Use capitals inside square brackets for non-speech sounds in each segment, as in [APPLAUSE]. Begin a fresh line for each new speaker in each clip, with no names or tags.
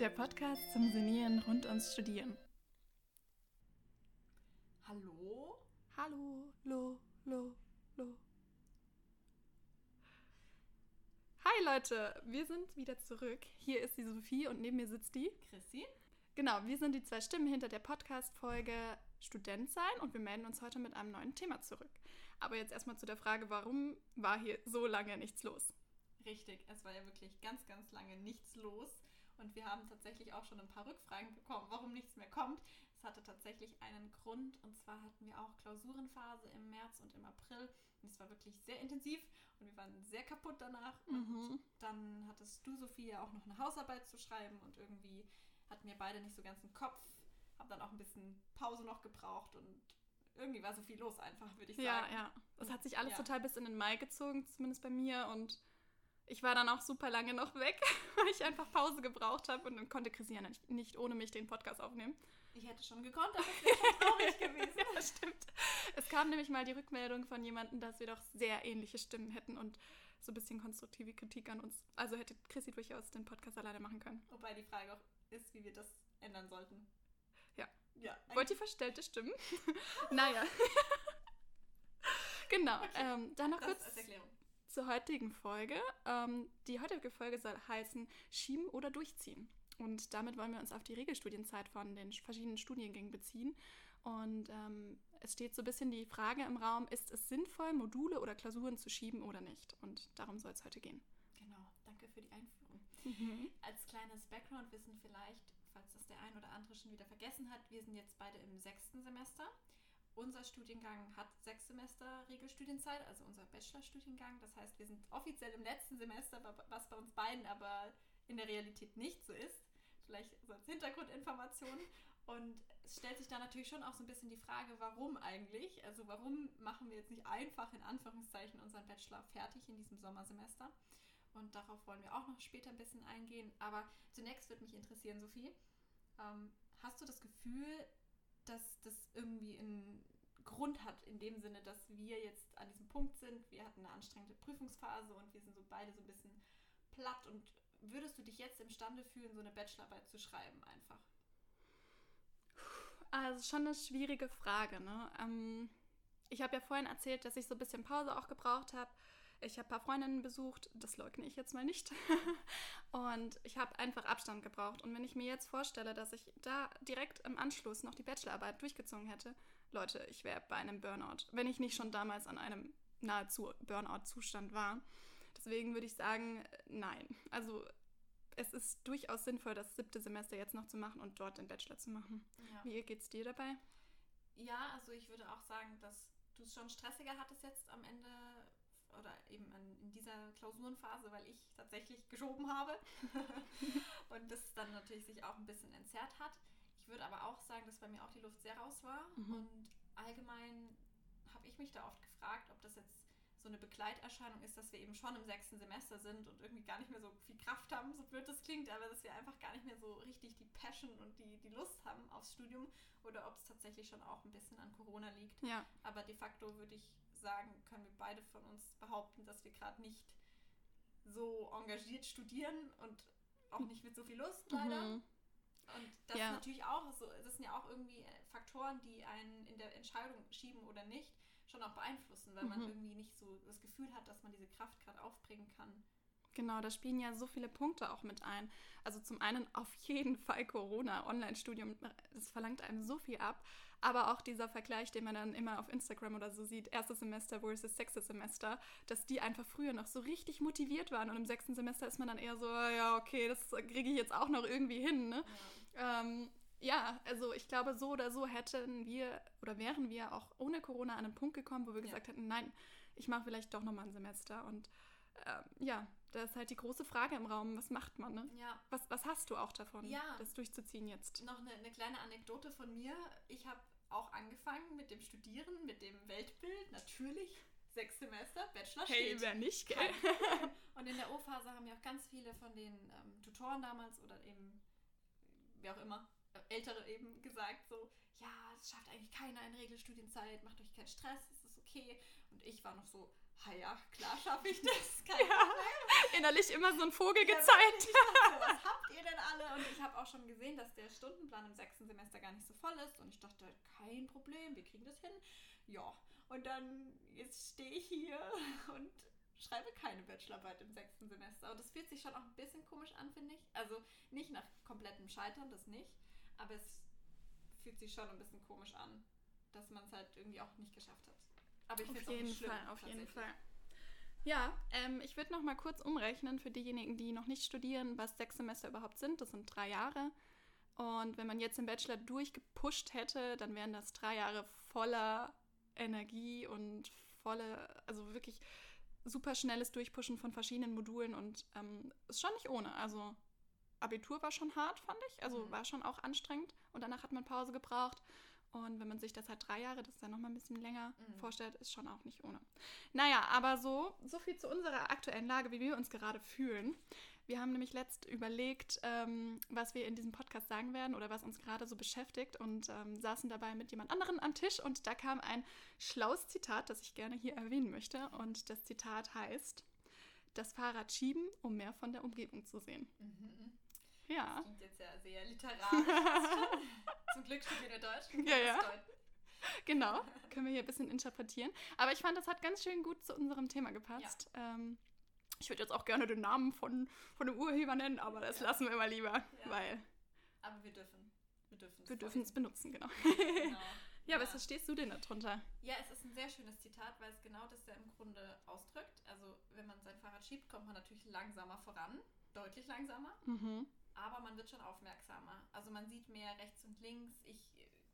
Der Podcast zum Senieren rund ums Studieren.
Hallo?
Hallo, lo, lo, lo. Hi Leute, wir sind wieder zurück. Hier ist die Sophie und neben mir sitzt die
Chrissy?
Genau, wir sind die zwei Stimmen hinter der Podcast-Folge Student sein und wir melden uns heute mit einem neuen Thema zurück. Aber jetzt erstmal zu der Frage, warum war hier so lange nichts los?
Richtig, es war ja wirklich ganz, ganz lange nichts los. Und wir haben tatsächlich auch schon ein paar Rückfragen bekommen, warum nichts mehr kommt. Es hatte tatsächlich einen Grund. Und zwar hatten wir auch Klausurenphase im März und im April. Und es war wirklich sehr intensiv und wir waren sehr kaputt danach.
Mhm.
Und dann hattest du, Sophie, auch noch eine Hausarbeit zu schreiben und irgendwie hatten wir beide nicht so ganz den Kopf. Hab dann auch ein bisschen Pause noch gebraucht und irgendwie war so viel los einfach, würde ich sagen.
Ja, ja. Es hat sich alles
Ja.
total bis in den Mai gezogen, zumindest bei mir. Und ich war dann auch super lange noch weg, [LAUGHS] weil ich einfach Pause gebraucht habe und dann konnte Christian nicht, nicht ohne mich den Podcast aufnehmen.
Ich hätte schon gekonnt, aber es wäre schon traurig [LAUGHS] gewesen.
Ja, stimmt. Es kam nämlich mal die Rückmeldung von jemandem, dass wir doch sehr ähnliche Stimmen hätten und so ein bisschen konstruktive Kritik an uns. Also hätte Chrissy durchaus den Podcast alleine machen können.
Wobei die Frage auch ist, wie wir das ändern sollten.
Ja.
Ja.
Wollt ihr verstellte Stimmen? [LAUGHS] naja. genau. Ähm, dann noch
das
kurz
als Erklärung.
Zur heutigen Folge. Ähm, die heutige Folge soll heißen Schieben oder Durchziehen. Und damit wollen wir uns auf die Regelstudienzeit von den verschiedenen Studiengängen beziehen. Und ähm, es steht so ein bisschen die Frage im Raum, ist es sinnvoll, Module oder Klausuren zu schieben oder nicht? Und darum soll es heute gehen.
Genau, danke für die Einführung. Als kleines Background-Wissen vielleicht, falls das der ein oder andere schon wieder vergessen hat, wir sind jetzt beide im sechsten Semester. Unser Studiengang hat sechs Semester Regelstudienzeit, also unser Bachelorstudiengang. Das heißt, wir sind offiziell im letzten Semester, wa- was bei uns beiden aber in der Realität nicht so ist. Vielleicht so als Hintergrundinformation. Und es stellt sich da natürlich schon auch so ein bisschen die Frage, warum eigentlich? Also warum machen wir jetzt nicht einfach in Anführungszeichen unseren Bachelor fertig in diesem Sommersemester? Und darauf wollen wir auch noch später ein bisschen eingehen. Aber zunächst würde mich interessieren, Sophie, ähm, hast du das Gefühl, dass das irgendwie einen Grund hat, in dem Sinne, dass wir jetzt an diesem Punkt sind, wir hatten eine anstrengende Prüfungsphase und wir sind so beide so ein bisschen platt und würdest du dich jetzt imstande fühlen, so eine Bachelorarbeit zu schreiben einfach?
Also schon eine schwierige Frage. Ne? Ähm, ich habe ja vorhin erzählt, dass ich so ein bisschen Pause auch gebraucht habe. Ich habe ein paar Freundinnen besucht, das leugne ich jetzt mal nicht. [LAUGHS] und ich habe einfach Abstand gebraucht. Und wenn ich mir jetzt vorstelle, dass ich da direkt im Anschluss noch die Bachelorarbeit durchgezogen hätte, Leute, ich wäre bei einem Burnout, wenn ich nicht schon damals an einem nahezu Burnout-Zustand war. Deswegen würde ich sagen, nein. Also es ist durchaus sinnvoll, das siebte Semester jetzt noch zu machen und dort den Bachelor zu machen.
Ja.
Wie geht's dir dabei?
Ja, also ich würde auch sagen, dass du es schon stressiger hattest jetzt am Ende oder eben an, in dieser Klausurenphase, weil ich tatsächlich geschoben habe [LAUGHS] und das dann natürlich sich auch ein bisschen entzerrt hat. Ich würde aber auch sagen, dass bei mir auch die Luft sehr raus war
Mhm.
und allgemein habe ich mich da oft gefragt, ob das jetzt so eine Begleiterscheinung ist, dass wir eben schon im sechsten Semester sind und irgendwie gar nicht mehr so viel Kraft haben, so blöd das klingt, aber dass wir einfach gar nicht mehr so richtig die Passion und die, die Lust haben aufs Studium oder ob es tatsächlich schon auch ein bisschen an Corona liegt.
Ja,
Aber de facto würde ich sagen, können wir beide von uns behaupten, dass wir gerade nicht so engagiert studieren und auch nicht mit so viel Lust leider.
Mhm.
Und das
Ja.
ist natürlich auch so, das sind ja auch irgendwie äh, Faktoren, die einen in der Entscheidung schieben oder nicht, schon auch beeinflussen, weil man
Mhm.
irgendwie nicht so das Gefühl hat, dass man diese Kraft gerade aufbringen kann.
genau, da spielen ja so viele Punkte auch mit ein. Also zum einen auf jeden Fall Corona, Online-Studium, das verlangt einem so viel ab. Aber auch dieser Vergleich, den man dann immer auf Instagram oder so sieht, erstes Semester versus sechstes Semester, dass die einfach früher noch so richtig motiviert waren und im sechsten Semester ist man dann eher so, ja, okay, das kriege ich jetzt auch noch irgendwie hin, ne? Ähm, ja, also ich glaube, so oder so hätten wir oder wären wir auch ohne Corona an einen Punkt gekommen, wo wir
Ja.
gesagt hätten, nein, ich mache vielleicht doch nochmal ein Semester. Und ähm, ja, da ist halt die große Frage im Raum, was macht man, ne?
Ja,
Was, was hast du auch davon,
Ja.
das durchzuziehen jetzt?
noch eine, eine kleine Anekdote von mir. Ich habe auch angefangen mit dem Studieren, mit dem Weltbild, natürlich. Sechs Semester, Bachelor steht.
wer nicht,
Kein- [LAUGHS] Und in der O-Phase haben ja auch ganz viele von den ähm, Tutoren damals oder eben, wer auch immer, Ältere eben gesagt, so, ja, es schafft eigentlich keiner in Regelstudienzeit, macht euch keinen Stress, es ist okay. Und ich war noch so, ha ja, klar schaffe ich das. [LAUGHS] Kein
Ja. Innerlich immer so ein Vogel
Ja,
gezeigt.
dachte was habt ihr denn alle? Und ich habe auch schon gesehen, dass der Stundenplan im sechsten Semester gar nicht so voll ist. Und ich dachte, kein Problem, wir kriegen das hin. Ja, und dann jetzt stehe ich hier [LAUGHS] und schreibe keine Bachelorarbeit im sechsten Semester. Und das fühlt sich schon auch ein bisschen komisch an, finde ich. Also nicht nach komplettem Scheitern, das nicht. Aber es fühlt sich schon ein bisschen komisch an, dass man es halt irgendwie auch nicht geschafft hat. Aber ich finde es auch nicht schlimm.
Fall, auf jeden. Fall. Ja, ähm, ich würde noch mal kurz umrechnen für diejenigen, die noch nicht studieren, was sechs Semester überhaupt sind. Das sind drei Jahre. Und wenn man jetzt den Bachelor durchgepusht hätte, dann wären das drei Jahre voller Energie und volle, also wirklich super schnelles Durchpushen von verschiedenen Modulen und ähm, ist schon nicht ohne. Also Abitur war schon hart, fand ich. Also
Mhm.
war schon auch anstrengend und danach hat man Pause gebraucht. Und wenn man sich das halt drei Jahre, das ist dann nochmal ein bisschen länger
Mhm.
vorstellt, ist schon auch nicht ohne. Naja, aber so, so viel zu unserer aktuellen Lage, wie wir uns gerade fühlen. Wir haben nämlich letzt überlegt, ähm, was wir in diesem Podcast sagen werden oder was uns gerade so beschäftigt und ähm, saßen dabei mit jemand anderen am Tisch und da kam ein schlaues Zitat, das ich gerne hier erwähnen möchte. Und das Zitat heißt, das Fahrrad schieben, um mehr von der Umgebung zu sehen.
Mhm.
Ja.
Das klingt jetzt ja sehr literarisch. Zum Glück studieren wir Deutsch.
Ja, ja. Genau, können wir hier ein bisschen interpretieren. Aber ich fand, das hat ganz schön gut zu unserem Thema gepasst. Ähm, ich würde jetzt auch gerne den Namen von, von dem Urheber nennen, aber das
Ja.
lassen wir mal lieber, weil
Aber wir dürfen. Wir dürfen
wir dürfen es benutzen, genau.
Genau. [LAUGHS]
Ja, was verstehst du denn darunter?
Ja, es ist ein sehr schönes Zitat, weil es genau das ja im Grunde ausdrückt. Also, wenn man sein Fahrrad schiebt, kommt man natürlich langsamer voran. Deutlich langsamer.
Mhm.
Aber man wird schon aufmerksamer. Also, man sieht mehr rechts und links. Ich,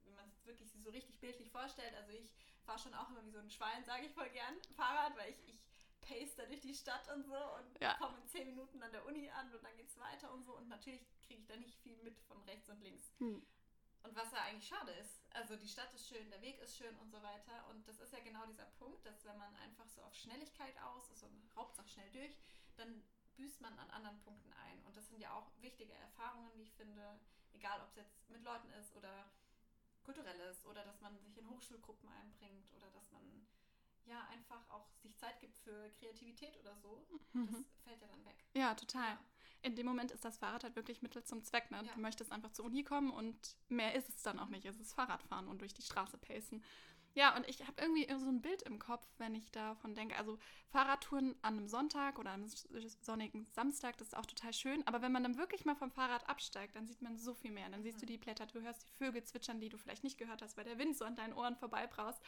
wenn man es wirklich so richtig bildlich vorstellt, also ich fahre schon auch immer wie so ein Schwein, sage ich voll gern, Fahrrad, weil ich, ich pace da durch die Stadt und so und
Ja.
komme in 10 Minuten an der Uni an und dann geht es weiter und so. Und natürlich kriege ich da nicht viel mit von rechts und links.
Hm.
Und was ja eigentlich schade ist. Also die Stadt ist schön, der Weg ist schön und so weiter. Und das ist ja genau dieser Punkt, dass wenn man einfach so auf Schnelligkeit aus ist und Hauptsache schnell durch, dann büßt man an anderen Punkten ein. Und das sind ja auch wichtige Erfahrungen, wie ich finde, egal ob es jetzt mit Leuten ist oder kulturelles oder dass man sich in Hochschulgruppen einbringt oder dass man ja einfach auch sich Zeit gibt für Kreativität oder so.
Mhm.
Das fällt ja dann weg.
Ja, total. In dem Moment ist das Fahrrad halt wirklich Mittel zum Zweck. Ne?
Ja.
Du möchtest einfach zur Uni kommen und mehr ist es dann auch nicht. Es ist Fahrradfahren und durch die Straße pacen. Ja, und ich habe irgendwie so ein Bild im Kopf, wenn ich davon denke. Also Fahrradtouren an einem Sonntag oder einem sonnigen Samstag, das ist auch total schön. Aber wenn man dann wirklich mal vom Fahrrad absteigt, dann sieht man so viel mehr. Dann siehst du die Blätter, du hörst die Vögel zwitschern, die du vielleicht nicht gehört hast, weil der Wind so an deinen Ohren vorbeibraust.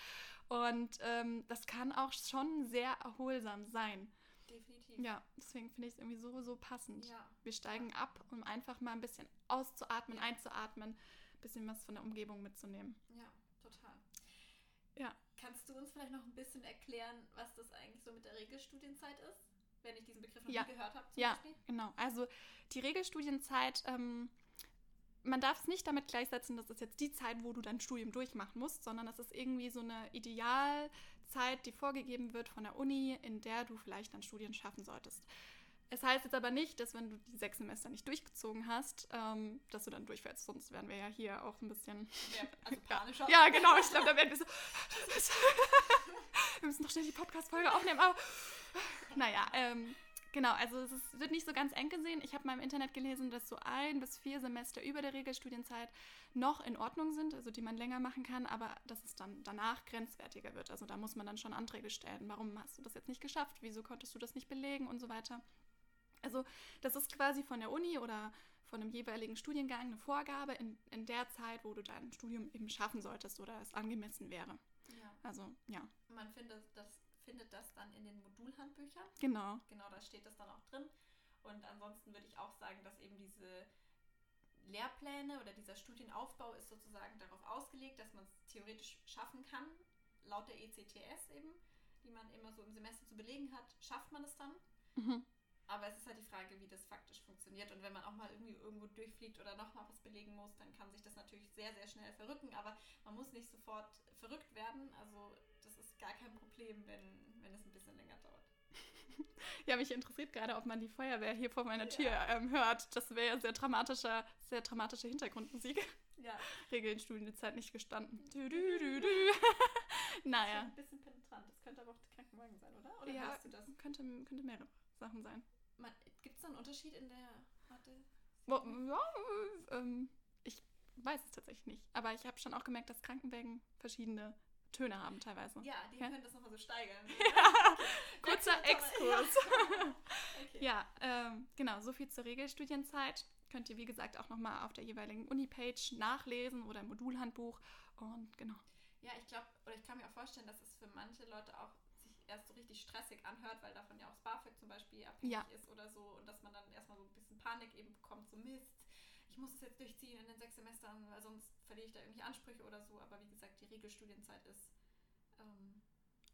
Und ähm, das kann auch schon sehr erholsam sein.
Definitiv.
Ja, deswegen finde ich es irgendwie so, so passend.
Ja.
Wir steigen ab, um einfach mal ein bisschen auszuatmen,
Ja.
einzuatmen, ein bisschen was von der Umgebung mitzunehmen.
Ja, total.
Ja.
Kannst du uns vielleicht noch ein bisschen erklären, was das eigentlich so mit der Regelstudienzeit ist? Wenn ich diesen Begriff noch
Ja.
nie gehört habe, zum
Ja,
Beispiel.
genau. Also die Regelstudienzeit, ähm, man darf es nicht damit gleichsetzen, dass es jetzt die Zeit, wo du dein Studium durchmachen musst, sondern es ist irgendwie so eine Idealzeit, die vorgegeben wird von der Uni, in der du vielleicht dein Studien schaffen solltest. Es heißt jetzt aber nicht, dass wenn du die sechs Semester nicht durchgezogen hast, ähm, dass du dann durchfällst. Sonst wären wir ja hier auch ein bisschen
Wer- Also panischer.
Ja, genau. Ich glaube, da werden wir so. [LAUGHS] wir müssen doch schnell die Podcast-Folge aufnehmen. Aber, naja, ähm, genau. Also, es ist, wird nicht so ganz eng gesehen. Ich habe mal im Internet gelesen, dass so ein bis vier Semester über der Regelstudienzeit noch in Ordnung sind, also die man länger machen kann, aber dass es dann danach grenzwertiger wird. Also, da muss man dann schon Anträge stellen. Warum hast du das jetzt nicht geschafft? Wieso konntest du das nicht belegen und so weiter? Also, das ist quasi von der Uni oder von einem jeweiligen Studiengang eine Vorgabe in, in der Zeit, wo du dein Studium eben schaffen solltest oder es angemessen wäre.
Ja.
Also, ja,
Man findet das, findet das dann in den Modulhandbüchern.
genau.
Genau, da steht das dann auch drin. Und ansonsten würde ich auch sagen, dass eben diese Lehrpläne oder dieser Studienaufbau ist sozusagen darauf ausgelegt, dass man es theoretisch schaffen kann, laut der ECTS eben, die man immer so im Semester zu belegen hat, schafft man es dann.
Mhm.
Aber es ist halt die Frage, wie das faktisch funktioniert. Und wenn man auch mal irgendwie irgendwo durchfliegt oder nochmal was belegen muss, dann kann sich das natürlich sehr, sehr schnell verrücken. Aber man muss nicht sofort verrückt werden. Also das ist gar kein Problem, wenn, wenn es ein bisschen länger dauert. [LAUGHS]
Ja, mich interessiert gerade, ob man die Feuerwehr hier vor meiner
Ja.
Tür ähm, hört. Das wäre ja sehr dramatischer, sehr dramatische Hintergrundmusik.
Ja,
Regeln Studienzeit nicht gestanden. Dü, dü, dü, dü. naja.
ein bisschen penetrant. oder
ja,
weißt du das?
Könnte, könnte mehrere Sachen sein.
Gibt es da einen Unterschied in der Mathe?
Ja, ähm, ich weiß es tatsächlich nicht. Aber ich habe schon auch gemerkt, dass Krankenwägen verschiedene Töne haben teilweise.
Ja, die
Ja.
können das nochmal so steigern. [LAUGHS]
Ja, kurzer Exkurs. [LAUGHS]
Okay.
Ja, ähm, genau, so viel zur Regelstudienzeit. Könnt ihr, wie gesagt, auch nochmal auf der jeweiligen Uni-Page nachlesen oder im Modulhandbuch. Und genau.
Ja, ich glaube, oder ich kann mir auch vorstellen, dass es für manche Leute auch erst so richtig stressig anhört, weil davon ja auch das BAföG zum Beispiel abhängig
Ja.
ist oder so und dass man dann erstmal so ein bisschen Panik eben bekommt, so Mist, ich muss es jetzt durchziehen in den sechs Semestern, weil sonst verliere ich da irgendwie Ansprüche oder so. Aber wie gesagt, die Regelstudienzeit ist ähm,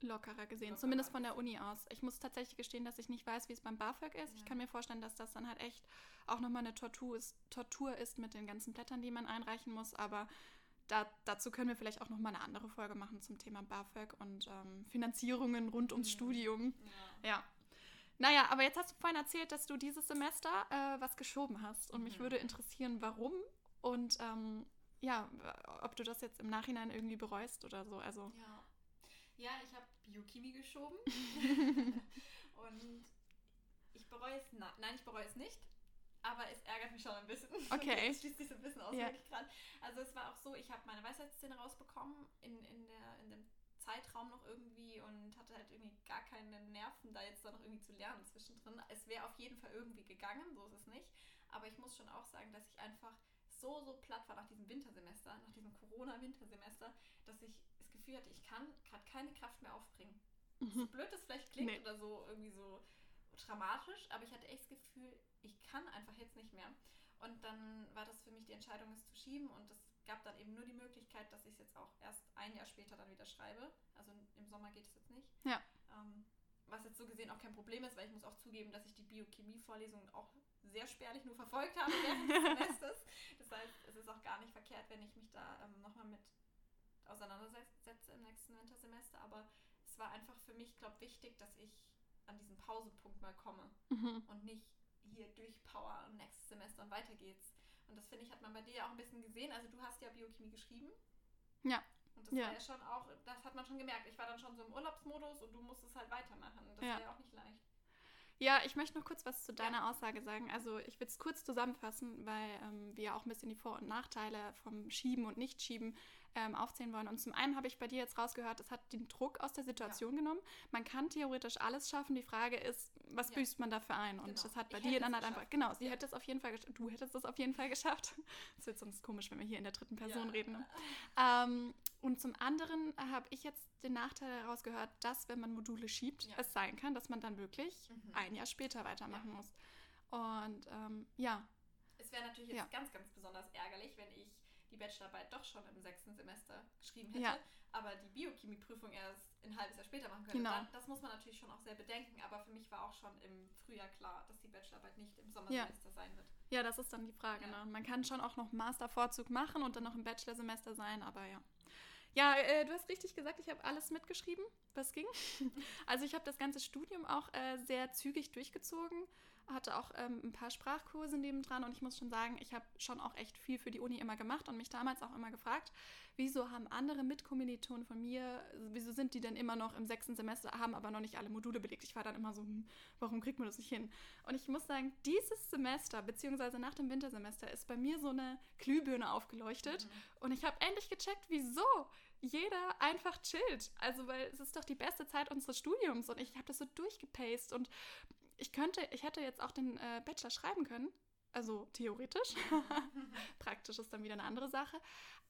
Lockerer gesehen,
Lockerer
zumindest von der. Uni aus. Ich muss tatsächlich gestehen, dass ich nicht weiß, wie es beim BAföG ist. Ich
Ja.
kann mir vorstellen, dass das dann halt echt auch nochmal eine Tortur ist, Tortur ist mit den ganzen Blättern, die man einreichen muss. Aber da, dazu können wir vielleicht auch nochmal eine andere Folge machen zum Thema BAföG und ähm, Finanzierungen rund ums
Mhm.
Studium.
ja.
Ja. Naja, aber jetzt hast du vorhin erzählt, dass du dieses Semester äh, was geschoben hast. Und mich
Mhm.
würde interessieren, warum und ähm, ja, ob du das jetzt im Nachhinein irgendwie bereust oder so. Also,
Ja, ja ich habe Biochemie geschoben. [LAUGHS] [LAUGHS] und ich bereue es, nein, ich bereue es nicht. Aber es ärgert mich schon ein bisschen. [LAUGHS]
Okay.
Es schließt sich so ein bisschen aus,
Ja.
gerade. Also es war auch so, ich habe meine Weisheitszähne rausbekommen in, in, der, in dem Zeitraum noch irgendwie und hatte halt irgendwie gar keine Nerven, da jetzt da noch irgendwie zu lernen zwischendrin. Es wäre auf jeden Fall irgendwie gegangen, so ist es nicht. Aber ich muss schon auch sagen, dass ich einfach so, so platt war nach diesem Wintersemester, nach diesem Corona-Wintersemester, dass ich das Gefühl hatte, ich kann gerade keine Kraft mehr aufbringen. So
mhm.
blöd das vielleicht klingt
Nee.
oder so irgendwie so dramatisch, aber ich hatte echt das Gefühl, ich kann einfach jetzt nicht mehr. Und dann war das für mich die Entscheidung, es zu schieben und es gab dann eben nur die Möglichkeit, dass ich es jetzt auch erst ein Jahr später dann wieder schreibe. Also im Sommer geht es jetzt nicht.
Ja.
Ähm, was jetzt so gesehen auch kein Problem ist, weil ich muss auch zugeben, dass ich die Biochemie-Vorlesungen auch sehr spärlich nur verfolgt habe während des [LAUGHS] Semesters. Das heißt, es ist auch gar nicht verkehrt, wenn ich mich da ähm, nochmal mit auseinandersetze im nächsten Wintersemester. Aber es war einfach für mich, glaube ich, wichtig, dass ich an diesen Pausepunkt mal komme
Mhm.
und nicht hier durchpower und nächstes Semester und weiter geht's. Und das finde ich, hat man bei dir ja auch ein bisschen gesehen. Also du hast ja Biochemie geschrieben.
Ja.
Und das
Ja.
war ja schon auch, das hat man schon gemerkt. Ich war dann schon so im Urlaubsmodus und du musstest halt weitermachen. Das
Ja.
war ja auch nicht leicht.
Ja, ich möchte noch kurz was zu
Ja.
deiner Aussage sagen. Also ich will es kurz zusammenfassen, weil ähm, wir auch ein bisschen die Vor- und Nachteile vom Schieben und Nicht-Schieben ähm, aufzählen wollen. Und zum einen habe ich bei dir jetzt rausgehört, es hat den Druck aus der Situation genommen. Man kann theoretisch alles schaffen. Die Frage ist, was
Ja.
büßt man dafür ein? Und
Genau.
das hat bei
Ich
dir dann halt einfach, genau, sie
Ja.
hätte es auf jeden Fall geschafft. Du hättest es auf jeden Fall geschafft. [LAUGHS] Es wird sonst komisch, wenn wir hier in der dritten Person
Ja.
reden. Ne? Ähm, und zum anderen habe ich jetzt den Nachteil herausgehört, dass, wenn man Module schiebt,
Ja.
es sein kann, dass man dann wirklich
Mhm.
ein Jahr später weitermachen muss. Und ähm, ja,
Es wäre natürlich jetzt
Ja.
ganz, ganz besonders ärgerlich, wenn ich die Bachelorarbeit doch schon im sechsten Semester geschrieben hätte,
Ja.
aber die Biochemieprüfung erst ein halbes Jahr später machen könnte.
Genau.
Dann, das muss man natürlich schon auch sehr bedenken, aber für mich war auch schon im Frühjahr klar, dass die Bachelorarbeit nicht im Sommersemester sein wird.
ja, das ist dann die Frage.
Ja.
Ne? Man kann schon auch noch einen Mastervorzug machen und dann noch im Bachelorsemester sein, aber ja. Ja, äh, du hast richtig gesagt, ich habe alles mitgeschrieben, was ging. [LAUGHS] Also ich habe das ganze Studium auch äh, sehr zügig durchgezogen, hatte auch ähm, ein paar Sprachkurse nebendran und ich muss schon sagen, ich habe schon auch echt viel für die Uni immer gemacht und mich damals auch immer gefragt, wieso haben andere Mitkommilitonen von mir, wieso sind die denn immer noch im sechsten Semester, haben aber noch nicht alle Module belegt. Ich war dann immer so, hm, warum kriegt man das nicht hin? Und ich muss sagen, dieses Semester, beziehungsweise nach dem Wintersemester, ist bei mir so eine Glühbirne aufgeleuchtet
Mhm.
und ich habe endlich gecheckt, wieso jeder einfach chillt. Also, weil es ist doch die beste Zeit unseres Studiums und ich habe das so durchgepaced und ich könnte, ich hätte jetzt auch den äh, Bachelor schreiben können. Also theoretisch. [LAUGHS] Praktisch ist dann wieder eine andere Sache.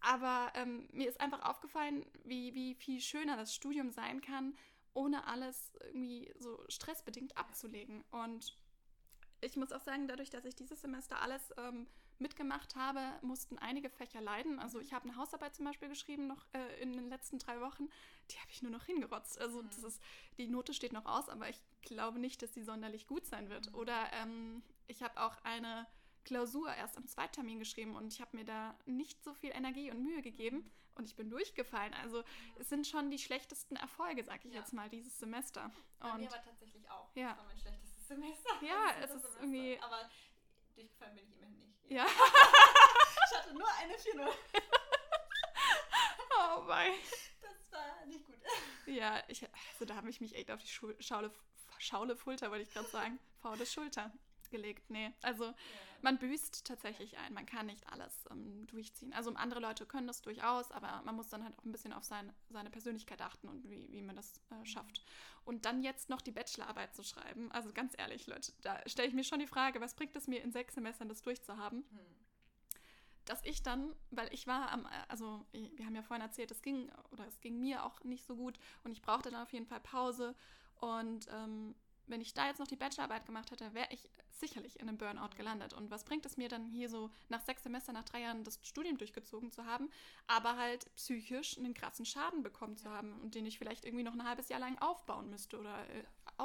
Aber ähm, mir ist einfach aufgefallen, wie, wie viel schöner das Studium sein kann, ohne alles irgendwie so stressbedingt abzulegen. Und ich muss auch sagen, dadurch, dass ich dieses Semester alles ähm, mitgemacht habe, mussten einige Fächer leiden. Also ich habe eine Hausarbeit zum Beispiel geschrieben, noch äh, in den letzten drei Wochen. Die habe ich nur noch hingerotzt. Also
Mhm.
das ist, die Note steht noch aus, aber ich glaube nicht, dass die sonderlich gut sein wird.
Mhm.
Oder ähm, ich habe auch eine Klausur erst am Zweitermin geschrieben und ich habe mir da nicht so viel Energie und Mühe gegeben und ich bin durchgefallen. Also es sind schon die schlechtesten Erfolge, sag ich
Ja.
jetzt mal, dieses Semester.
Bei
Und
mir aber tatsächlich auch.
Ja.
Das war mein schlechtestes [LAUGHS] Semester.
Ja, es ist
Semester.
irgendwie-
Aber durchgefallen bin ich immerhin nicht.
Ja, [LAUGHS]
Ich hatte nur eine 4-0. [LAUGHS]
oh mein.
Das war nicht gut.
Ja, ich, also da habe ich mich echt auf die Schaule, Schaule Fulter, wollte ich gerade sagen, faule Schulter gelegt. Nee, also ja. man büßt tatsächlich ein. Man kann nicht alles ähm, durchziehen. Also andere Leute können das durchaus, aber man muss dann halt auch ein bisschen auf sein, seine Persönlichkeit achten und wie, wie man das äh, schafft. Und dann jetzt noch die Bachelorarbeit zu schreiben. Also ganz ehrlich, Leute, da stelle ich mir schon die Frage, was bringt es mir in sechs Semestern, das durchzuhaben? Hm dass ich dann, weil ich war am, also wir haben ja vorhin erzählt, es ging oder es ging mir auch nicht so gut und ich brauchte dann auf jeden Fall Pause und ähm, wenn ich da jetzt noch die Bachelorarbeit gemacht hätte, wäre ich sicherlich in einem Burnout gelandet. Und was bringt es mir dann hier so nach sechs Semestern, nach drei Jahren das Studium durchgezogen zu haben, aber halt psychisch einen krassen Schaden bekommen zu haben und den ich vielleicht irgendwie noch ein halbes Jahr lang aufbauen müsste oder äh,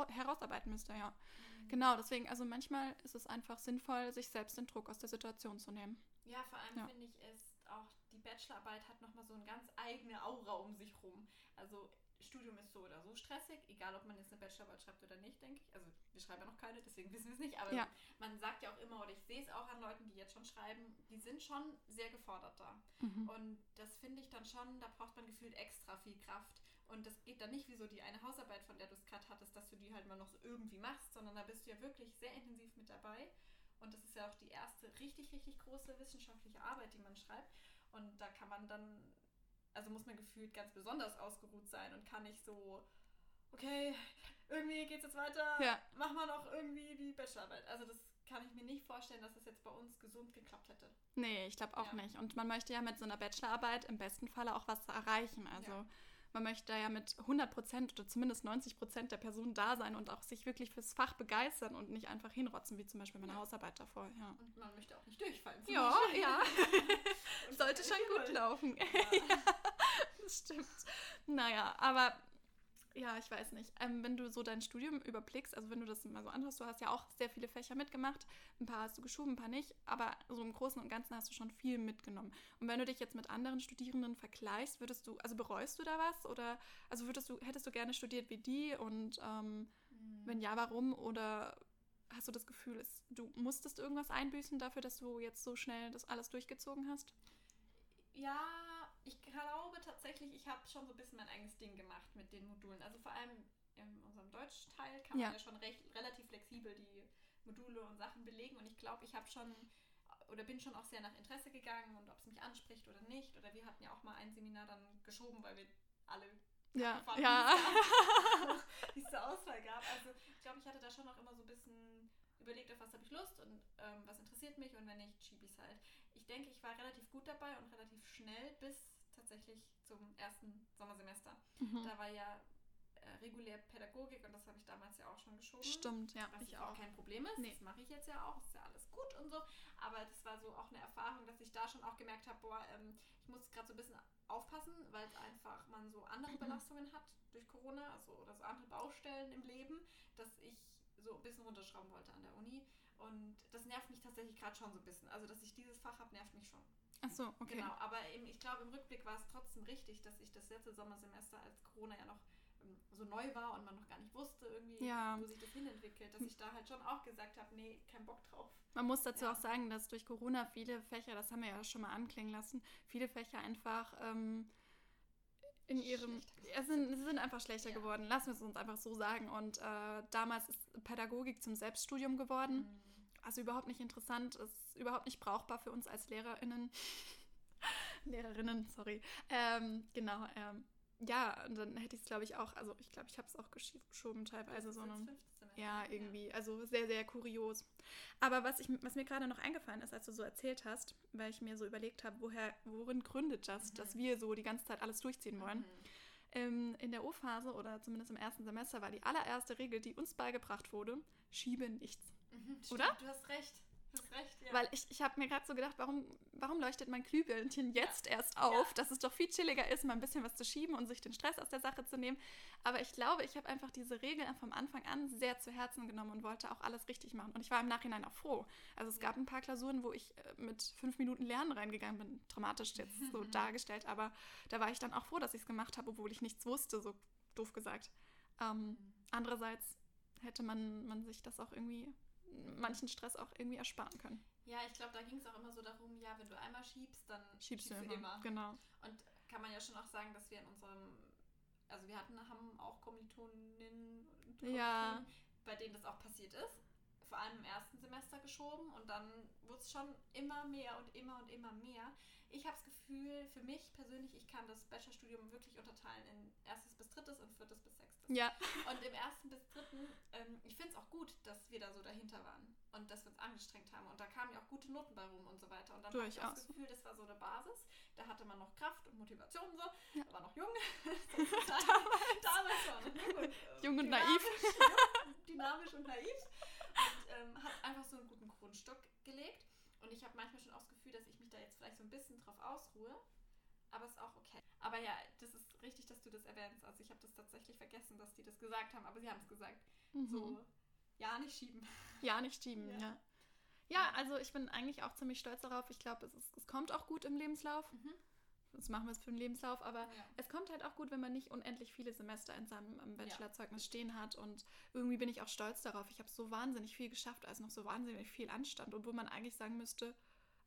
herausarbeiten müsste, ja. Mhm. Genau, deswegen, also manchmal ist es einfach sinnvoll, sich selbst den Druck aus der Situation zu nehmen.
Ja, vor allem ja. finde ich, ist auch die Bachelorarbeit hat nochmal so eine ganz eigene Aura um sich rum. Also Studium ist so oder so stressig, egal ob man jetzt eine Bachelorarbeit schreibt oder nicht, denke ich. Also wir schreiben ja noch keine, deswegen [LAUGHS] wissen wir es nicht. Aber ja. man sagt ja auch immer, oder ich sehe es auch an Leuten, die jetzt schon schreiben, die sind schon sehr gefordert da. Mhm. Und das finde ich dann schon, da braucht man gefühlt extra viel Kraft. Und das geht dann nicht wie so die eine Hausarbeit, von der du es gerade hattest, dass du die halt mal noch so irgendwie machst, sondern da bist du ja wirklich sehr intensiv mit dabei. Und das ist ja auch die erste richtig, richtig große wissenschaftliche Arbeit, die man schreibt. Und da kann man dann also muss man gefühlt ganz besonders ausgeruht sein und kann nicht so, okay, irgendwie geht's jetzt weiter, ja. mach mal noch irgendwie die Bachelorarbeit. Also das kann ich mir nicht vorstellen, dass das jetzt bei uns gesund geklappt hätte.
Nee, ich glaube auch ja. nicht. Und man möchte ja mit so einer Bachelorarbeit im besten Falle auch was erreichen. Also ja. man möchte ja mit 100 Prozent oder zumindest 90 Prozent der Personen da sein und auch sich wirklich fürs Fach begeistern und nicht einfach hinrotzen, wie zum Beispiel meine ja. Hausarbeit davor. Ja.
Und man möchte auch nicht durchfallen.
Ja, ja. [LAUGHS] Sollte schon gut laufen. [LAUGHS] [LAUGHS] Das stimmt. Naja, aber ja, ich weiß nicht. Ähm, wenn du so dein Studium überblickst, also wenn du das mal so anhörst, du hast ja auch sehr viele Fächer mitgemacht. Ein paar hast du geschoben, ein paar nicht. Aber so im Großen und Ganzen hast du schon viel mitgenommen. Und wenn du dich jetzt mit anderen Studierenden vergleichst, würdest du, also bereust du da was? Oder also würdest du, hättest du gerne studiert wie die? Und ähm, mhm. wenn ja, warum? Oder hast du das Gefühl, es, du musstest irgendwas einbüßen dafür, dass du jetzt so schnell das alles durchgezogen hast?
Ja, ich glaube tatsächlich, ich habe schon so ein bisschen mein eigenes Ding gemacht mit den Modulen. Also vor allem in unserem Deutschteil kann ja. man ja schon recht, relativ flexibel die Module und Sachen belegen. Und ich glaube, ich habe schon oder bin schon auch sehr nach Interesse gegangen und ob es mich anspricht oder nicht. Oder wir hatten ja auch mal ein Seminar dann geschoben, weil wir alle
ja, ja.
diese [LAUGHS] Auswahl gab. Also ich glaube, ich hatte da schon auch immer so ein bisschen überlegt, auf was habe ich Lust und ähm, was interessiert mich und wenn nicht, schiebe ich es halt. Ich denke, ich war relativ gut dabei und relativ schnell bis tatsächlich zum ersten Sommersemester. Mhm. Da war ja äh, regulär Pädagogik und das habe ich damals ja auch schon geschoben.
Stimmt, ja.
Was ich auch kein Problem ist. Nee. Das mache ich jetzt ja auch. Ist ja alles gut und so. Aber das war so auch eine Erfahrung, dass ich da schon auch gemerkt habe, boah, ähm, ich muss gerade so ein bisschen aufpassen, weil einfach man so andere mhm. Belastungen hat durch Corona, also oder so andere Baustellen im Leben, dass ich so ein bisschen runterschrauben wollte an der Uni. Und das nervt mich tatsächlich gerade schon so ein bisschen. Also, dass ich dieses Fach habe, nervt mich schon.
Ach so, okay.
Genau, aber eben, ich glaube, im Rückblick war es trotzdem richtig, dass ich das letzte Sommersemester, als Corona ja noch ähm, so neu war und man noch gar nicht wusste, irgendwie, ja. wo sich das hinentwickelt, dass ich da halt schon auch gesagt habe, nee, kein Bock drauf.
Man muss dazu ja. auch sagen, dass durch Corona viele Fächer, das haben wir ja schon mal anklingen lassen, viele Fächer einfach ähm, in ihrem. Es sind, sie sind einfach schlechter ja. geworden, lassen wir es uns einfach so sagen. Und äh, damals ist Pädagogik zum Selbststudium geworden. Mhm also überhaupt nicht interessant, ist überhaupt nicht brauchbar für uns als LehrerInnen. [LAUGHS] Lehrerinnen, sorry. Ähm, genau, ähm, ja, und dann hätte ich es, glaube ich, auch, also ich glaube, ich habe es auch geschoben teilweise. So eine, ja, irgendwie, ja. also sehr, sehr kurios. Aber was, ich, was mir gerade noch eingefallen ist, als du so erzählt hast, weil ich mir so überlegt habe, woher, worin gründet das, mhm. dass wir so die ganze Zeit alles durchziehen wollen. Mhm. Ähm, in der O-Phase oder zumindest im ersten Semester war die allererste Regel, die uns beigebracht wurde, schiebe nichts.
Mhm, Oder? Du hast recht. Du hast recht, ja.
Weil ich, ich habe mir gerade so gedacht, warum, warum leuchtet mein Glühbirnchen jetzt ja. erst auf? Ja. Dass es doch viel chilliger ist, mal ein bisschen was zu schieben und sich den Stress aus der Sache zu nehmen. Aber ich glaube, ich habe einfach diese Regel vom Anfang an sehr zu Herzen genommen und wollte auch alles richtig machen. Und ich war im Nachhinein auch froh. Also es gab ein paar Klausuren, wo ich äh, mit fünf Minuten Lernen reingegangen bin. Dramatisch jetzt [LAUGHS] so dargestellt. Aber da war ich dann auch froh, dass ich es gemacht habe, obwohl ich nichts wusste, so doof gesagt. Ähm, mhm. Andererseits hätte man, man sich das auch irgendwie manchen Stress auch irgendwie ersparen können.
Ja, ich glaube, da ging es auch immer so darum, ja, wenn du einmal schiebst, dann
schiebst, schiebst du immer. immer. Genau.
Und kann man ja schon auch sagen, dass wir in unserem, also wir hatten, haben auch Kommilitoninnen
Ja.
bei denen das auch passiert ist. Vor allem im ersten Semester geschoben und dann wurde es schon immer mehr und immer und immer mehr. Ich habe das Gefühl, für mich persönlich, ich kann das Bachelorstudium wirklich unterteilen in erstes bis drittes und viertes bis sechstes.
Ja.
Und im ersten bis dritten, ähm, ich finde es auch gut, dass wir da so dahinter waren und dass wir uns angestrengt haben. Und da kamen ja auch gute Noten bei rum und so weiter. Und dann habe ich das. Gefühl, das war so eine Basis. Da hatte man noch Kraft und Motivation so.
Ja.
Da war noch jung. [LAUGHS] [LAUGHS] Damals. Damals war noch jung und, äh,
Jung und naiv.
dynamisch, Dynamisch und naiv. Und ähm, hat einfach so einen guten Grundstock gelegt. Und ich habe manchmal schon auch das Gefühl, dass ich mich da jetzt vielleicht so ein bisschen drauf ausruhe. Aber ist auch okay. Aber ja, das ist richtig, dass du das erwähnst. Also ich habe das tatsächlich vergessen, dass die das gesagt haben. Aber sie haben es gesagt.
Mhm.
So, ja, nicht schieben.
Ja, nicht schieben,
Ja.
ja. ja. also ich bin eigentlich auch ziemlich stolz darauf. Ich glaube, es, ist- es kommt auch gut im Lebenslauf.
Mhm.
Das machen wir es für den Lebenslauf, aber
Ja.
es kommt halt auch gut, wenn man nicht unendlich viele Semester in seinem ähm, Bachelorzeugnis stehen hat. Und irgendwie bin ich auch stolz darauf. Ich habe so wahnsinnig viel geschafft, als noch so wahnsinnig viel anstand. Und wo man eigentlich sagen müsste,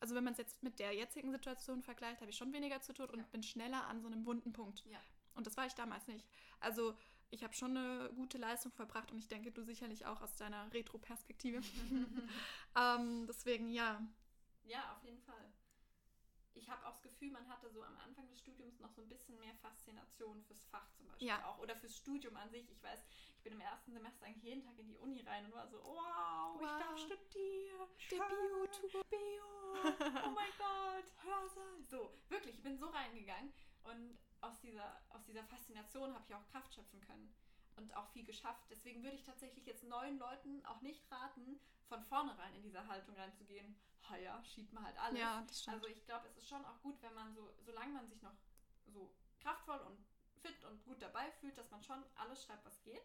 also wenn man es jetzt mit der jetzigen Situation vergleicht, habe ich schon weniger zu tun und
Ja.
bin schneller an so einem wunden Punkt.
Ja.
Und das war ich damals nicht. Also ich habe schon eine gute Leistung verbracht und ich denke, du sicherlich auch aus deiner Retro-Perspektive. [LAUGHS] [LAUGHS] ähm, deswegen ja.
Ja, auf jeden Fall. Ich habe auch das Gefühl, man hatte so am Anfang des Studiums noch so ein bisschen mehr Faszination fürs Fach zum Beispiel
Ja.
auch oder fürs Studium an sich. Ich weiß, ich bin im ersten Semester eigentlich jeden Tag in die Uni rein und war so, wow, ich
Wow.
darf studieren.
Der Bio-Tour.
Bio, [LAUGHS] oh mein Gott, Hörsaal. So, wirklich, ich bin so reingegangen und aus dieser, aus dieser Faszination habe ich auch Kraft schöpfen können und auch viel geschafft. Deswegen würde ich tatsächlich jetzt neuen Leuten auch nicht raten, von vornherein in diese Haltung reinzugehen. Ha ja, schiebt man halt alles.
Ja, das stimmt.
Also ich glaube, es ist schon auch gut, wenn man so, solange man sich noch so kraftvoll und fit und gut dabei fühlt, dass man schon alles schreibt, was geht.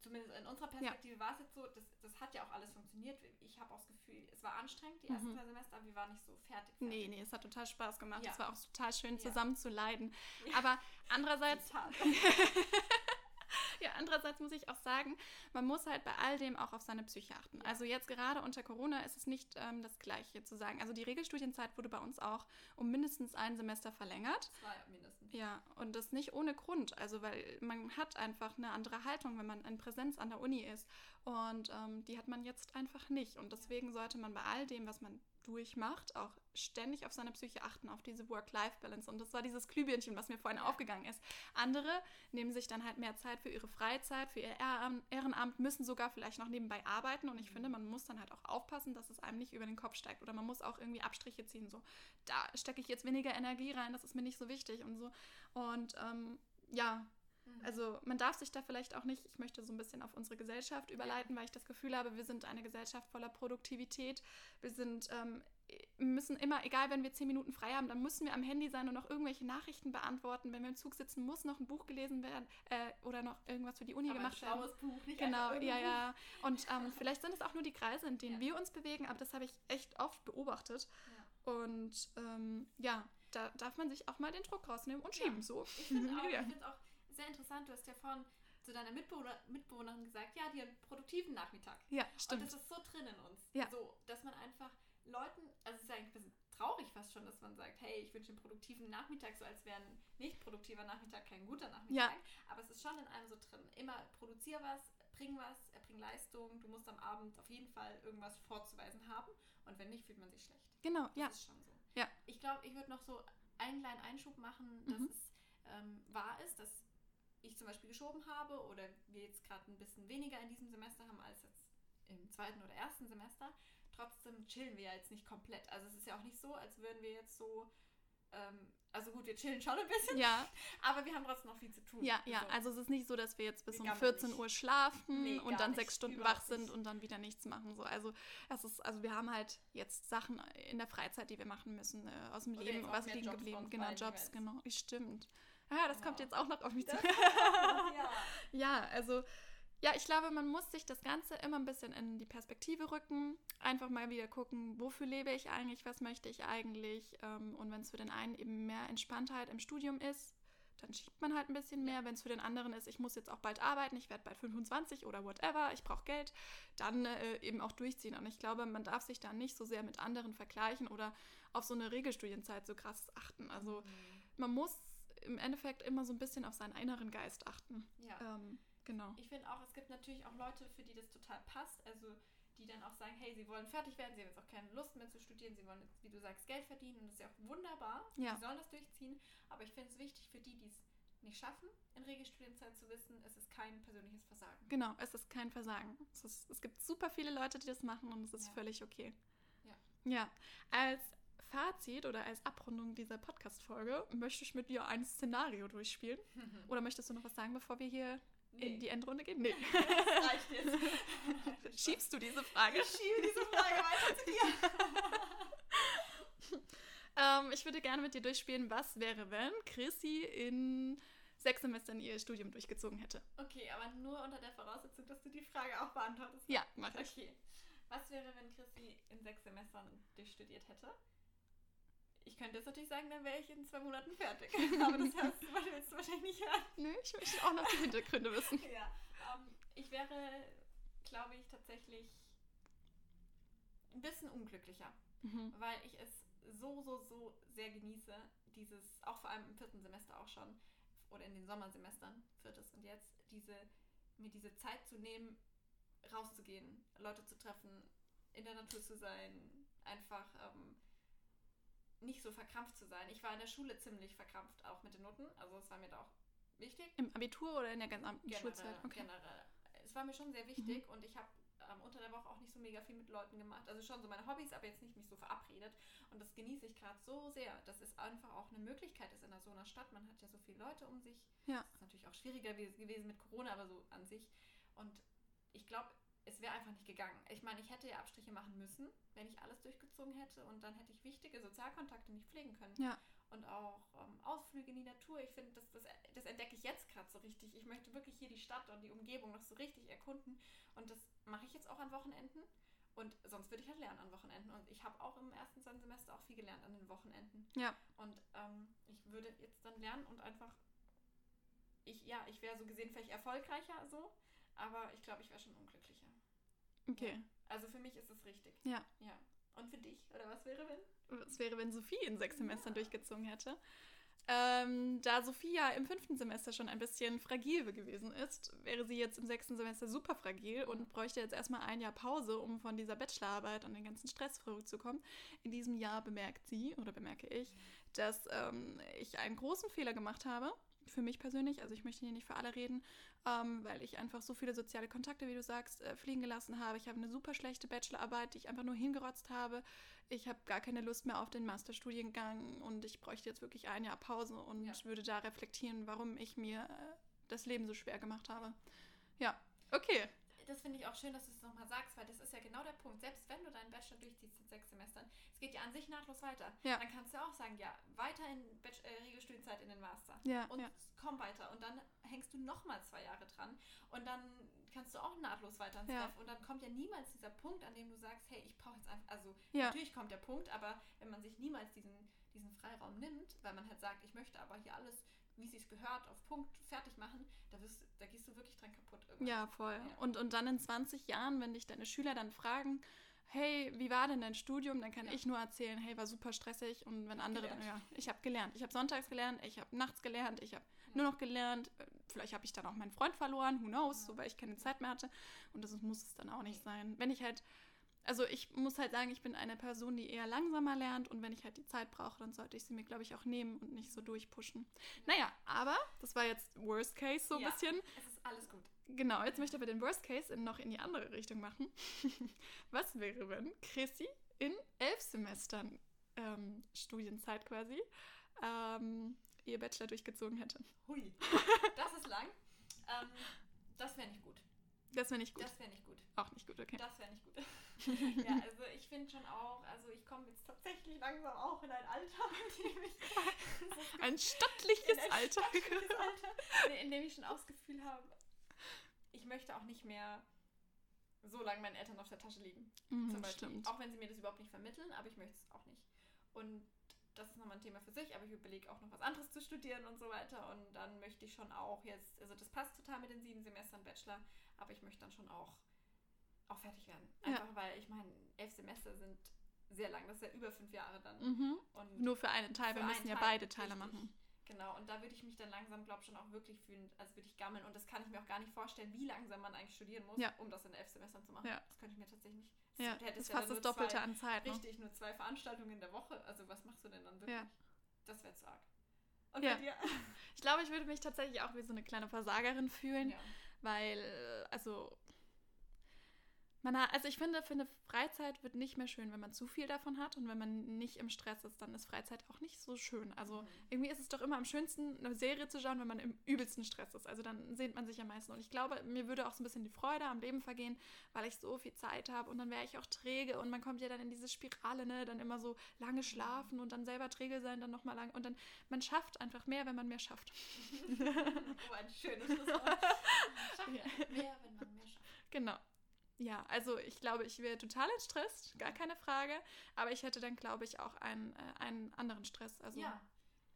Zumindest in unserer Perspektive war es jetzt so, das, das hat ja auch alles funktioniert. Ich habe auch das Gefühl, es war anstrengend, die ersten
Mhm.
zwei Semester, aber wir waren nicht so fertig. fertig.
Nee, nee, es hat total Spaß gemacht.
Ja.
Es war auch total schön,
Ja.
zusammen zu leiden.
Ja.
Aber andererseits, [LAUGHS] ja, andererseits muss ich auch sagen, man muss halt bei all dem auch auf seine Psyche achten.
Ja.
Also jetzt gerade unter Corona ist es nicht ähm, das Gleiche zu sagen. Also die Regelstudienzeit wurde bei uns auch um mindestens ein Semester verlängert.
Zwei mindestens.
Ja, und das nicht ohne Grund. Also, weil man hat einfach eine andere Haltung, wenn man in Präsenz an der Uni ist. Und ähm, die hat man jetzt einfach nicht. Und deswegen sollte man bei all dem, was man durchmacht, auch ständig auf seine Psyche achten, auf diese Work-Life-Balance. Und das war dieses Glühbirnchen, was mir vorhin aufgegangen ist. Andere nehmen sich dann halt mehr Zeit für ihre Freizeit, für ihr Ehrenamt, müssen sogar vielleicht noch nebenbei arbeiten. Und ich
Mhm.
finde, man muss dann halt auch aufpassen, dass es einem nicht über den Kopf steigt. Oder man muss auch irgendwie Abstriche ziehen. So, da stecke ich jetzt weniger Energie rein, das ist mir nicht so wichtig und so. Und ähm, ja. Also man darf sich da vielleicht auch nicht, ich möchte so ein bisschen auf unsere Gesellschaft überleiten, weil ich das Gefühl habe, wir sind eine Gesellschaft voller Produktivität. Wir sind, ähm, müssen immer, egal wenn wir zehn Minuten frei haben, dann müssen wir am Handy sein und noch irgendwelche Nachrichten beantworten. Wenn wir im Zug sitzen, muss noch ein Buch gelesen werden äh, oder noch irgendwas für die Uni
aber
gemacht
ein
werden.
Buch, nicht
Genau, ja, ja. Und ähm, vielleicht sind es auch nur die Kreise, in denen
Ja.
wir uns bewegen, aber das habe ich echt oft beobachtet.
Buch.
Und ähm, ja, da darf man sich auch mal den Druck rausnehmen und
Ja.
schieben, so.
Ich finde [LAUGHS] auch, ich
Ja.
auch sehr interessant, du hast ja vorhin zu deiner Mitbewohner, Mitbewohnerin gesagt, ja, die hat einen produktiven Nachmittag.
Ja,
Und
stimmt.
das ist so drin in uns.
Ja.
So, dass man einfach Leuten, also es ist ja eigentlich ein bisschen traurig fast schon, dass man sagt, hey, ich wünsche einen produktiven Nachmittag, so als wäre ein nicht produktiver Nachmittag kein guter Nachmittag. Aber es ist schon in einem so drin. Immer produzier was, bring was, erbring Leistung. Du musst am Abend auf jeden Fall irgendwas vorzuweisen haben. Und wenn nicht, fühlt man sich schlecht.
Genau,
Das
ja.
ist schon so.
Ja.
Ich glaube, ich würde noch so einen kleinen Einschub machen, dass
Mhm.
es ähm, wahr ist, dass ich zum Beispiel geschoben habe oder wir jetzt gerade ein bisschen weniger in diesem Semester haben als jetzt im zweiten oder ersten Semester. Trotzdem chillen wir ja jetzt nicht komplett. Also es ist ja auch nicht so, als würden wir jetzt so, ähm, also gut, wir chillen schon ein bisschen,
Ja, [LAUGHS]
aber wir haben trotzdem noch viel zu tun.
ja, ja.
So.
Also es ist nicht so, dass wir jetzt bis um
gammeln
14
nicht.
Uhr schlafen
Nee,
und dann sechs Stunden wach sind
nicht.
und dann wieder nichts machen. So. Also es ist, also wir haben halt jetzt Sachen in der Freizeit, die wir machen müssen, äh, aus dem
Oder
Leben, was liegen
Jobs
geblieben. Genau, Jobs, genau. Stimmt. Ja, das kommt
Genau.
jetzt auch noch auf mich zu.
Ja. [LAUGHS]
Ja, also ja, ich glaube, man muss sich das Ganze immer ein bisschen in die Perspektive rücken. Einfach mal wieder gucken, wofür lebe ich eigentlich, was möchte ich eigentlich. Ähm, und wenn es für den einen eben mehr Entspanntheit im Studium ist, dann schiebt man halt ein bisschen mehr. Wenn es für den anderen ist, ich muss jetzt auch bald arbeiten, ich werde bald 25 oder whatever, ich brauche Geld, dann äh, eben auch durchziehen. Und ich glaube, man darf sich da nicht so sehr mit anderen vergleichen oder auf so eine Regelstudienzeit so krass achten. Also man muss im Endeffekt immer so ein bisschen auf seinen inneren Geist achten.
Ja.
Ähm, genau.
Ich finde auch, es gibt natürlich auch Leute, für die das total passt. Also die dann auch sagen, hey, sie wollen fertig werden, sie haben jetzt auch keine Lust mehr zu studieren, sie wollen jetzt, wie du sagst, Geld verdienen und das ist ja auch wunderbar.
Ja.
Sie sollen das durchziehen. Aber ich finde es wichtig für die, die es nicht schaffen, in Regelstudienzeit zu wissen, es ist kein persönliches Versagen.
Genau, es ist kein Versagen. Es, ist, es gibt super viele Leute, die das machen und es ist
Ja.
völlig okay.
Ja.
Ja, als Fazit oder als Abrundung dieser Podcast-Folge möchte ich mit dir ein Szenario durchspielen. [LAUGHS] Oder möchtest du noch was sagen, bevor wir hier in die Endrunde gehen? Nee. [LAUGHS]
das reicht jetzt. [LAUGHS]
Schiebst du diese Frage?
Ich schiebe diese Frage weiter zu dir.
Ähm, ich würde gerne mit dir durchspielen, was wäre, wenn Chrissy in sechs Semestern ihr Studium durchgezogen hätte.
Okay, aber nur unter der Voraussetzung, dass du die Frage auch beantwortest.
Ja, mach ich.
Okay. Was wäre, wenn Chrissy in sechs Semestern durchstudiert hätte? Ich könnte jetzt natürlich sagen, dann wäre ich in zwei Monaten fertig. [LAUGHS] Aber das hörst du, willst du wahrscheinlich nicht hören.
Nö, ich möchte auch noch die Hintergründe wissen. [LAUGHS]
Ja. Ähm, ich wäre, glaube ich, tatsächlich ein bisschen unglücklicher,
Mhm.
weil ich es so, so, so sehr genieße, dieses, auch vor allem im vierten Semester auch schon, oder in den Sommersemestern, viertes und jetzt, diese, mir diese Zeit zu nehmen, rauszugehen, Leute zu treffen, in der Natur zu sein, einfach ähm, nicht so verkrampft zu sein. Ich war in der Schule ziemlich verkrampft, auch mit den Noten, also es war mir da auch wichtig.
Im Abitur oder in der gesamten Schulzeit? Okay. Mhm.
generell. Es war mir schon sehr wichtig und ich habe ähm, unter der Woche auch nicht so mega viel mit Leuten gemacht. Also schon so meine Hobbys, aber jetzt nicht mich so verabredet. Und das genieße ich gerade so sehr, dass es einfach auch eine Möglichkeit ist in so einer Stadt. Man hat ja so viele Leute um sich.
Ja.
Das ist natürlich auch schwieriger wie- gewesen mit Corona, aber so an sich. Und ich glaube, es wäre einfach nicht gegangen. Ich meine, ich hätte ja Abstriche machen müssen, wenn ich alles durchgezogen hätte. Und dann hätte ich wichtige Sozialkontakte nicht pflegen können
Ja.
und auch ähm, Ausflüge in die Natur. Ich finde, das, das, das entdecke ich jetzt gerade so richtig. Ich möchte wirklich hier die Stadt und die Umgebung noch so richtig erkunden. Und das mache ich jetzt auch an Wochenenden. Und sonst würde ich halt lernen an Wochenenden. Und ich habe auch im ersten Semester auch viel gelernt an den Wochenenden.
Ja.
Und ähm, ich würde jetzt dann lernen und einfach, ich, ja, ich wäre so gesehen vielleicht erfolgreicher so, aber ich glaube, ich wäre schon unglücklicher.
Okay.
Also für mich ist es richtig.
Ja.
Ja. Und für dich? Oder was wäre wenn?
Was wäre, wenn Sophie in sechs Semestern durchgezogen hätte? Ähm, da Sophie ja im fünften Semester schon ein bisschen fragil gewesen ist, wäre sie jetzt im sechsten Semester super fragil und bräuchte jetzt erstmal ein Jahr Pause, um von dieser Bachelorarbeit und den ganzen Stress zurückzukommen. In diesem Jahr bemerkt sie oder bemerke ich, dass ähm, ich einen großen Fehler gemacht habe. Für mich persönlich, also ich möchte hier nicht für alle reden, ähm, weil ich einfach so viele soziale Kontakte, wie du sagst, äh, fliegen gelassen habe. Ich habe eine super schlechte Bachelorarbeit, die ich einfach nur hingerotzt habe. Ich habe gar keine Lust mehr auf den Masterstudiengang und ich bräuchte jetzt wirklich ein Jahr Pause und
Ja.
würde da reflektieren, warum ich mir äh, das Leben so schwer gemacht habe. Ja, okay.
Das finde ich auch schön, dass du es nochmal sagst, weil das ist ja genau der Punkt. Selbst wenn du deinen Bachelor durchziehst in sechs Semestern, es geht ja an sich nahtlos weiter.
Ja.
Dann kannst du auch sagen, ja, weiter in äh, Regelstudienzeit in den Master.
Ja,
Und
ja.
komm weiter. Und dann hängst du nochmal zwei Jahre dran. Und dann kannst du auch nahtlos weiter ins
Ja.
Treff. Und dann kommt ja niemals dieser Punkt, an dem du sagst, hey, ich brauche jetzt einfach, also
Ja.
natürlich kommt der Punkt, aber wenn man sich niemals diesen, diesen Freiraum nimmt, weil man halt sagt, ich möchte aber hier alles, wie es sich gehört, auf Punkt fertig machen, da, wirst, da gehst du wirklich dran kaputt. irgendwann.
Ja, voll.
Ja.
Und, und dann in 20 Jahren, wenn dich deine Schüler dann fragen, hey, wie war denn dein Studium? Dann kann
Ja.
ich nur erzählen, hey, war super stressig. Und wenn andere dann, ja,
gelernt.
ich habe gelernt. Ich habe sonntags gelernt, ich habe nachts gelernt, ich habe nur noch gelernt. Vielleicht habe ich dann auch meinen Freund verloren, who knows,
Ja.
so, weil ich keine Zeit mehr hatte. Und das muss es dann auch nicht sein. Wenn ich halt, also ich muss halt sagen, ich bin eine Person, die eher langsamer lernt. Und wenn ich halt die Zeit brauche, dann sollte ich sie mir, glaube ich, auch nehmen und nicht so durchpushen. Naja, aber das war jetzt Worst Case so ein
Ja.
bisschen.
Es ist alles gut.
Genau, jetzt möchte ich aber den Worst Case in, noch in die andere Richtung machen. [LAUGHS] Was wäre, wenn Chrissy in elf Semestern ähm, Studienzeit quasi ähm, ihr Bachelor durchgezogen hätte?
Hui. [LAUGHS] Das ist lang. Ähm, das wäre nicht gut.
Das wäre nicht gut.
Das wäre nicht gut.
Auch nicht gut, okay.
Das wäre nicht gut. [LAUGHS] ja, also ich finde schon auch, also ich komme jetzt tatsächlich langsam auch in ein Alter, in dem ich, [LAUGHS] [LAUGHS]
Ein stattliches
in ein
Alter.
stattliches Alter, in dem ich schon auch das Gefühl habe, ich möchte auch nicht mehr so lange meinen Eltern auf der Tasche liegen.
Mhm,
zum Beispiel.
stimmt.
Auch wenn sie mir das überhaupt nicht vermitteln, aber ich möchte es auch nicht. Und das ist nochmal ein Thema für sich, aber ich überlege auch noch was anderes zu studieren und so weiter. Und dann möchte ich schon auch jetzt, also das passt total mit den sieben Semestern Bachelor, aber ich möchte dann schon auch, auch fertig werden.
Ja.
Einfach weil ich meine, elf Semester sind sehr lang, das ist ja über fünf Jahre dann.
Mhm.
Und
Nur für einen Teil,
Für
wir müssen ja
Teil,
beide Teile
richtig.
machen.
Genau, und da würde ich mich dann langsam, glaube ich, schon auch wirklich fühlen, als würde ich gammeln. Und das kann ich mir auch gar nicht vorstellen, wie langsam man eigentlich studieren muss,
Ja.
um das in elf Semestern zu machen.
Ja.
Das könnte ich mir tatsächlich nicht.
Ja,
du
das ist fast
dann
das Doppelte
zwei,
an Zeit. Ne?
Richtig, nur zwei Veranstaltungen in der Woche. Also was machst du denn dann wirklich?
Ja.
Das wäre zu arg. Und
Ja.
bei dir?
Ich glaube, ich würde mich tatsächlich auch wie so eine kleine Versagerin fühlen,
Ja.
weil, äh, also, man hat, also ich finde, finde, Freizeit wird nicht mehr schön, wenn man zu viel davon hat und wenn man nicht im Stress ist, dann ist Freizeit auch nicht so schön. Also
Mhm.
irgendwie ist es doch immer am schönsten, eine Serie zu schauen, wenn man im übelsten Stress ist. Also dann sehnt man sich am meisten. Und ich glaube, mir würde auch so ein bisschen die Freude am Leben vergehen, weil ich so viel Zeit habe und dann wäre ich auch träge und man kommt ja dann in diese Spirale, ne? Dann immer so lange schlafen und dann selber träge sein, dann nochmal lang. Und dann, man schafft einfach mehr, wenn man mehr schafft. [LAUGHS]
oh, ein schönes Schlusswort. Schafft [LAUGHS]
Ja.
mehr, wenn man mehr schafft.
Genau. Ja, also ich glaube, ich wäre total entstresst, gar keine Frage. Aber ich hätte dann, glaube ich, auch einen, äh, einen anderen Stress. Also
ja.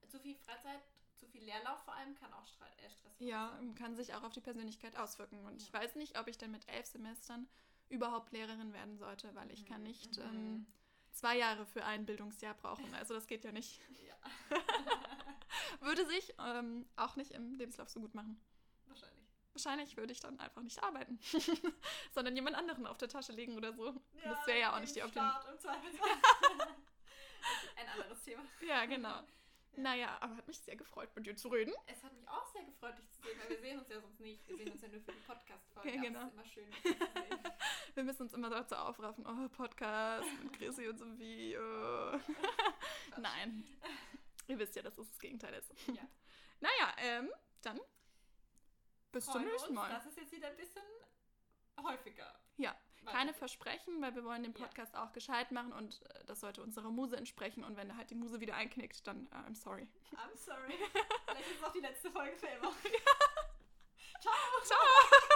Zu viel Freizeit, zu viel Leerlauf vor allem kann auch äh, Stress
ja,
verursachen.
kann sich auch auf die Persönlichkeit auswirken. Und ich
Ja.
weiß nicht, ob ich dann mit elf Semestern überhaupt Lehrerin werden sollte, weil ich kann
Mhm,
nicht
mhm.
ähm, zwei Jahre für ein Bildungsjahr brauchen. Also das geht ja nicht. [LAUGHS]
Ja, [LAUGHS]
Würde sich ähm, auch nicht im Lebenslauf so gut machen.
Wahrscheinlich.
Würde ich dann einfach nicht arbeiten, [LAUGHS] sondern jemand anderen auf der Tasche legen oder so. das wäre ja auch nicht die Option. [LAUGHS] [LAUGHS]
Ein anderes Thema.
Ja, genau. Naja, aber hat mich sehr gefreut, mit dir zu reden.
Es hat mich auch sehr gefreut, dich zu sehen, weil wir sehen uns ja sonst nicht. Wir sehen uns ja nur für die Podcast-Folge.
Ja, genau.
Es ist immer schön.
Wir müssen uns immer dazu aufraffen, oh, Podcast mit Chrissy und Sophie. Oh. Nein. Ihr wisst ja, dass es das Gegenteil ist.
Ja.
Naja, ähm, dann bis zum nächsten Mal.
Das ist jetzt wieder ein bisschen häufiger.
Ja, keine Versprechen, weil wir wollen den Podcast ja. auch gescheit machen und äh, das sollte unserer Muse entsprechen. Und wenn halt die Muse wieder einknickt, dann uh, I'm sorry.
I'm sorry. [LAUGHS] Vielleicht ist es auch die letzte Folge für immer. Ciao. Ciao.